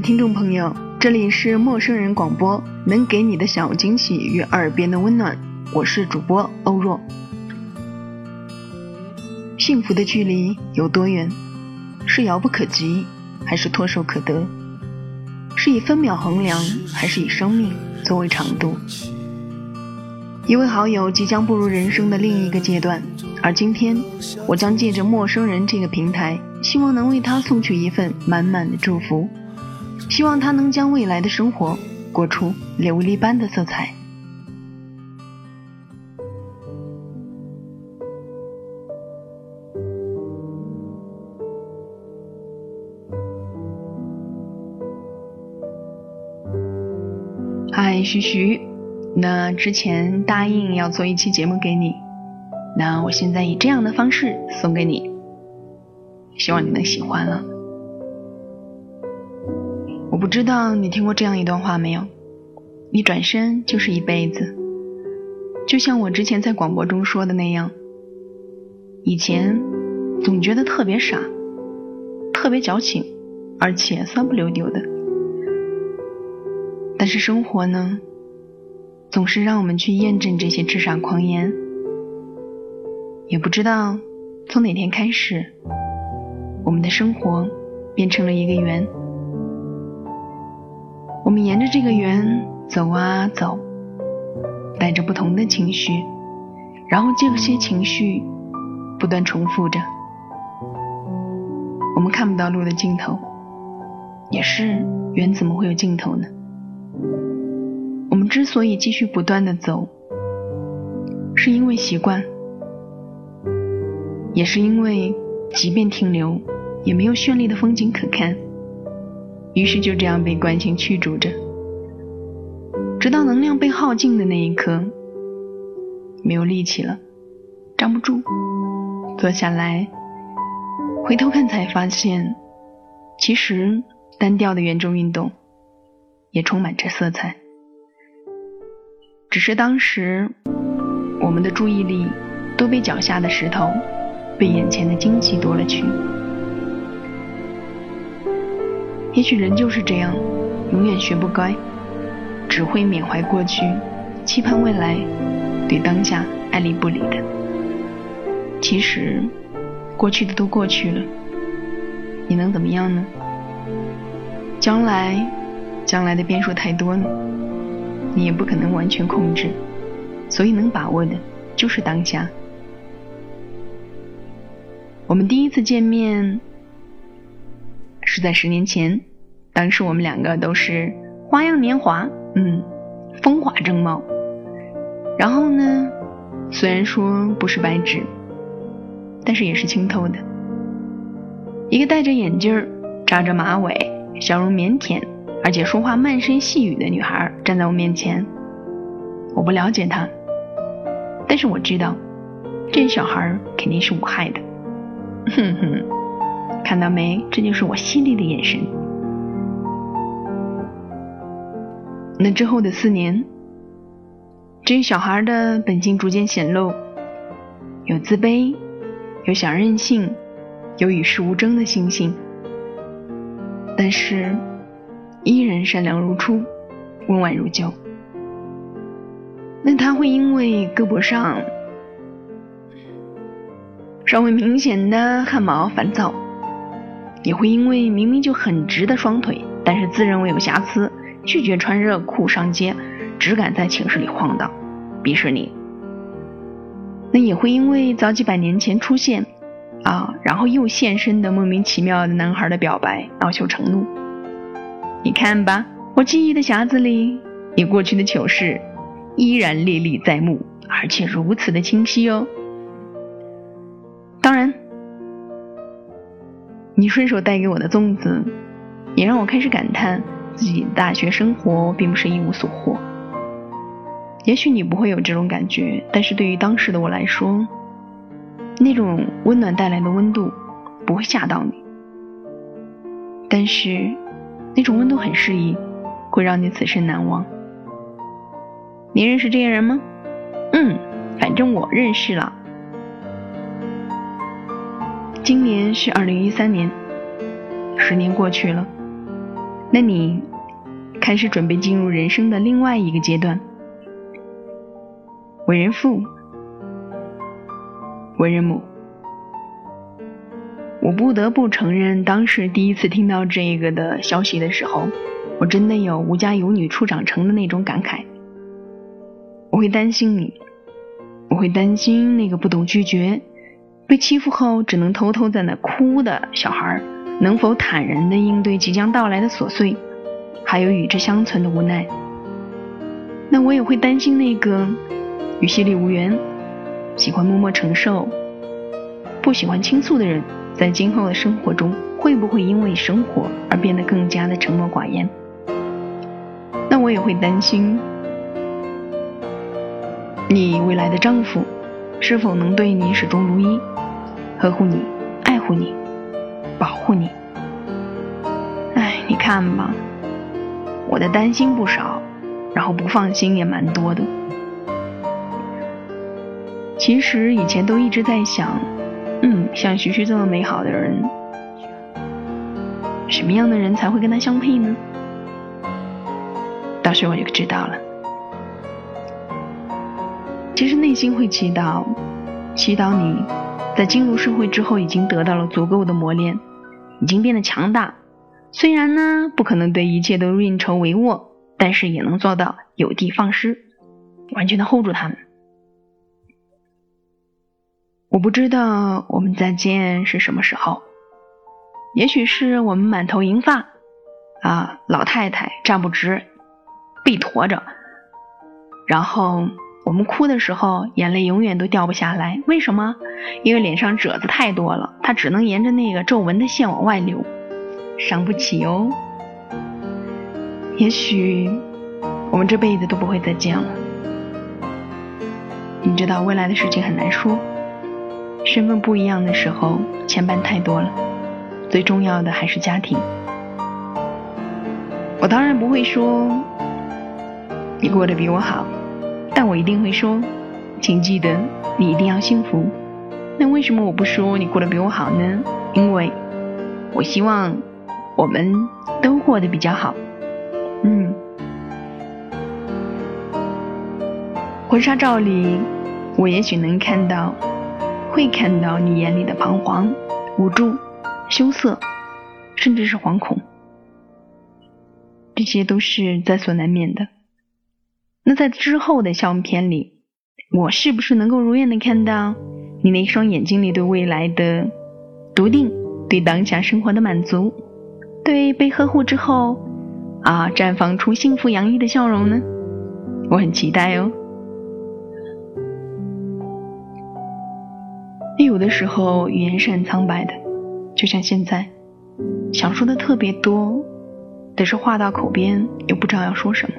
听众朋友，这里是陌生人广播，能给你的小惊喜与耳边的温暖，我是主播欧若。幸福的距离有多远？是遥不可及，还是唾手可得？是以分秒衡量，还是以生命作为长度？一位好友即将步入人生的另一个阶段，而今天，我将借着陌生人这个平台，希望能为他送去一份满满的祝福。希望他能将未来的生活过出琉璃般的色彩。嗨，徐徐，那之前答应要做一期节目给你，那我现在以这样的方式送给你，希望你能喜欢了。我不知道你听过这样一段话没有？你转身就是一辈子，就像我之前在广播中说的那样。以前总觉得特别傻，特别矫情，而且酸不溜丢的。但是生活呢，总是让我们去验证这些痴傻狂言。也不知道从哪天开始，我们的生活变成了一个圆。我们沿着这个圆走啊走，带着不同的情绪，然后这些情绪不断重复着。我们看不到路的尽头，也是圆怎么会有尽头呢？我们之所以继续不断的走，是因为习惯，也是因为即便停留，也没有绚丽的风景可看。于是就这样被惯性驱逐着，直到能量被耗尽的那一刻，没有力气了，站不住，坐下来，回头看才发现，其实单调的圆周运动也充满着色彩，只是当时我们的注意力都被脚下的石头，被眼前的荆棘夺了去。也许人就是这样，永远学不乖，只会缅怀过去，期盼未来，对当下爱理不理的。其实，过去的都过去了，你能怎么样呢？将来，将来的变数太多了，你也不可能完全控制，所以能把握的就是当下。我们第一次见面。是在十年前，当时我们两个都是花样年华，嗯，风华正茂。然后呢，虽然说不是白纸，但是也是清透的。一个戴着眼镜、扎着马尾、笑容腼腆，而且说话慢声细语的女孩站在我面前。我不了解她，但是我知道，这小孩肯定是无害的。哼哼。看到没？这就是我犀利的眼神。那之后的四年，这个小孩的本性逐渐显露，有自卑，有想任性，有与世无争的心性，但是依然善良如初，温婉如旧。那他会因为胳膊上稍微明显的汗毛烦躁。也会因为明明就很直的双腿，但是自认为有瑕疵，拒绝穿热裤上街，只敢在寝室里晃荡，鄙视你，那也会因为早几百年前出现啊，然后又现身的莫名其妙的男孩的表白恼羞成怒。你看吧，我记忆的匣子里，你过去的糗事依然历历在目，而且如此的清晰哦。你顺手带给我的粽子，也让我开始感叹自己的大学生活并不是一无所获。也许你不会有这种感觉，但是对于当时的我来说，那种温暖带来的温度不会吓到你。但是，那种温度很适宜，会让你此生难忘。你认识这些人吗？嗯，反正我认识了。今年是二零一三年，十年过去了，那你开始准备进入人生的另外一个阶段。为人父，为人母，我不得不承认，当时第一次听到这个的消息的时候，我真的有无家有女初长成的那种感慨。我会担心你，我会担心那个不懂拒绝、被欺负后只能偷偷在那哭的小孩，能否坦然的应对即将到来的琐碎，还有与之相存的无奈。那我也会担心那个。与犀利无缘，喜欢默默承受，不喜欢倾诉的人，在今后的生活中，会不会因为生活而变得更加的沉默寡言？那我也会担心，你未来的丈夫是否能对你始终如一，呵护你，爱护你，保护你？哎，你看吧，我的担心不少，然后不放心也蛮多的。其实以前都一直在想，嗯，像徐徐这么美好的人，什么样的人才会跟他相配呢？到时候我就知道了。其实内心会祈祷，祈祷你在进入社会之后已经得到了足够的磨练，已经变得强大。虽然呢，不可能对一切都运筹帷幄，但是也能做到有的放矢，完全的 hold 住他们。我不知道我们再见是什么时候，也许是我们满头银发，啊，老太太站不直，背驼着，然后我们哭的时候眼泪永远都掉不下来。为什么？因为脸上褶子太多了，它只能沿着那个皱纹的线往外流，伤不起哦。也许我们这辈子都不会再见了。你知道未来的事情很难说。身份不一样的时候，牵绊太多了。最重要的还是家庭。我当然不会说你过得比我好，但我一定会说，请记得你一定要幸福。那为什么我不说你过得比我好呢？因为我希望我们都过得比较好。嗯，婚纱照里，我也许能看到。会看到你眼里的彷徨、无助、羞涩，甚至是惶恐，这些都是在所难免的。那在之后的相片里，我是不是能够如愿的看到你那双眼睛里对未来的笃定，对当下生活的满足，对被呵护之后啊绽放出幸福洋溢的笑容呢？我很期待哦。有的时候语言是很苍白的，就像现在，想说的特别多，但是话到口边又不知道要说什么，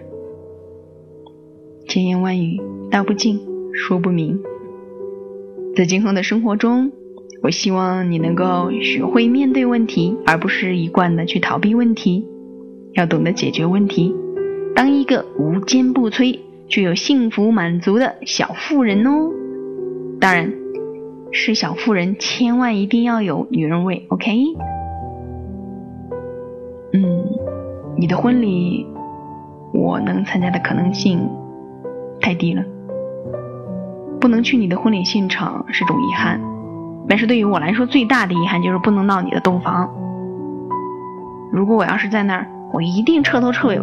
千言万语道不尽，说不明。在今后的生活中，我希望你能够学会面对问题，而不是一贯的去逃避问题，要懂得解决问题，当一个无坚不摧、具有幸福满足的小妇人哦。当然。是小妇人，千万一定要有女人味，OK？嗯，你的婚礼我能参加的可能性太低了，不能去你的婚礼现场是种遗憾，但是对于我来说最大的遗憾就是不能闹你的洞房。如果我要是在那儿，我一定彻头彻尾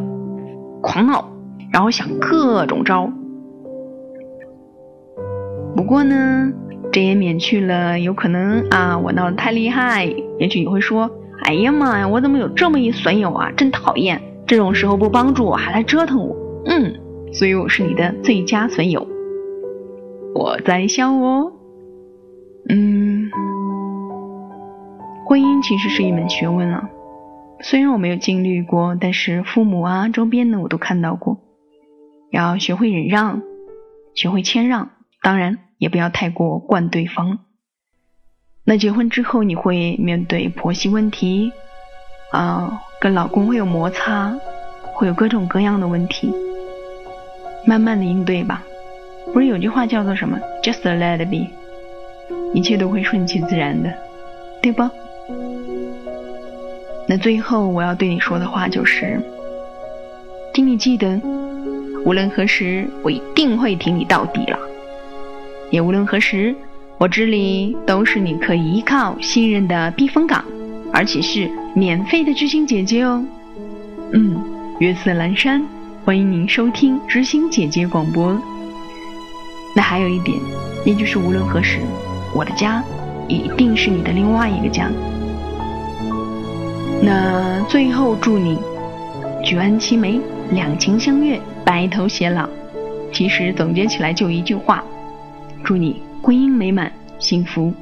狂闹，然后想各种招。不不过呢，这也免去了有可能啊我闹得太厉害，也许你会说，哎呀妈呀，我怎么有这么一损友啊，真讨厌！这种时候不帮助我还来折腾我，嗯，所以我是你的最佳损友。我在笑哦，嗯，婚姻其实是一门学问啊。虽然我没有经历过，但是父母啊、周边的我都看到过。要学会忍让，学会谦让，当然也不要太过惯对方。那结婚之后，你会面对婆媳问题啊，跟老公会有摩擦，会有各种各样的问题，慢慢的应对吧。不是有句话叫做什么？Just let it be，一切都会顺其自然的，对不？那最后我要对你说的话就是，请你记得，无论何时，我一定会挺你到底了。也无论何时，我这里都是你可以依靠、信任的避风港，而且是免费的知心姐姐哦。嗯，月色阑珊，欢迎您收听知心姐姐广播。那还有一点，也就是无论何时，我的家一定是你的另外一个家。那最后祝你举案齐眉，两情相悦，白头偕老。其实总结起来就一句话：祝你婚姻美满，幸福。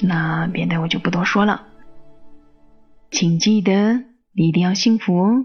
那别的我就不多说了，请记得你一定要幸福哦。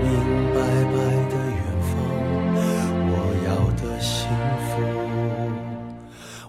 明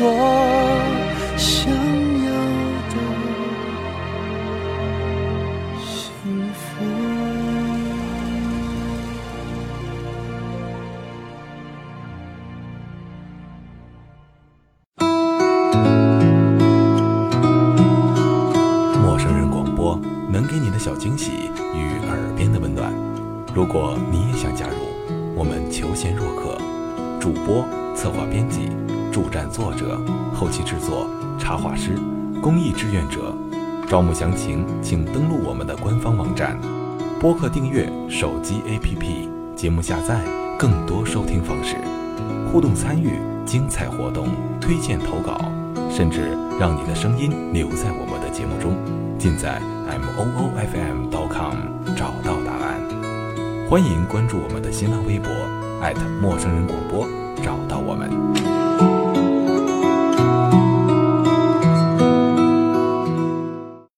我作者、后期制作、插画师、公益志愿者，招募详情请登录我们的官方网站。播客订阅、手机 APP、节目下载、更多收听方式，互动参与、精彩活动、推荐投稿，甚至让你的声音留在我们的节目中，尽在 m o o f m dot com 找到答案。欢迎关注我们的新浪微博陌生人广播，找到我们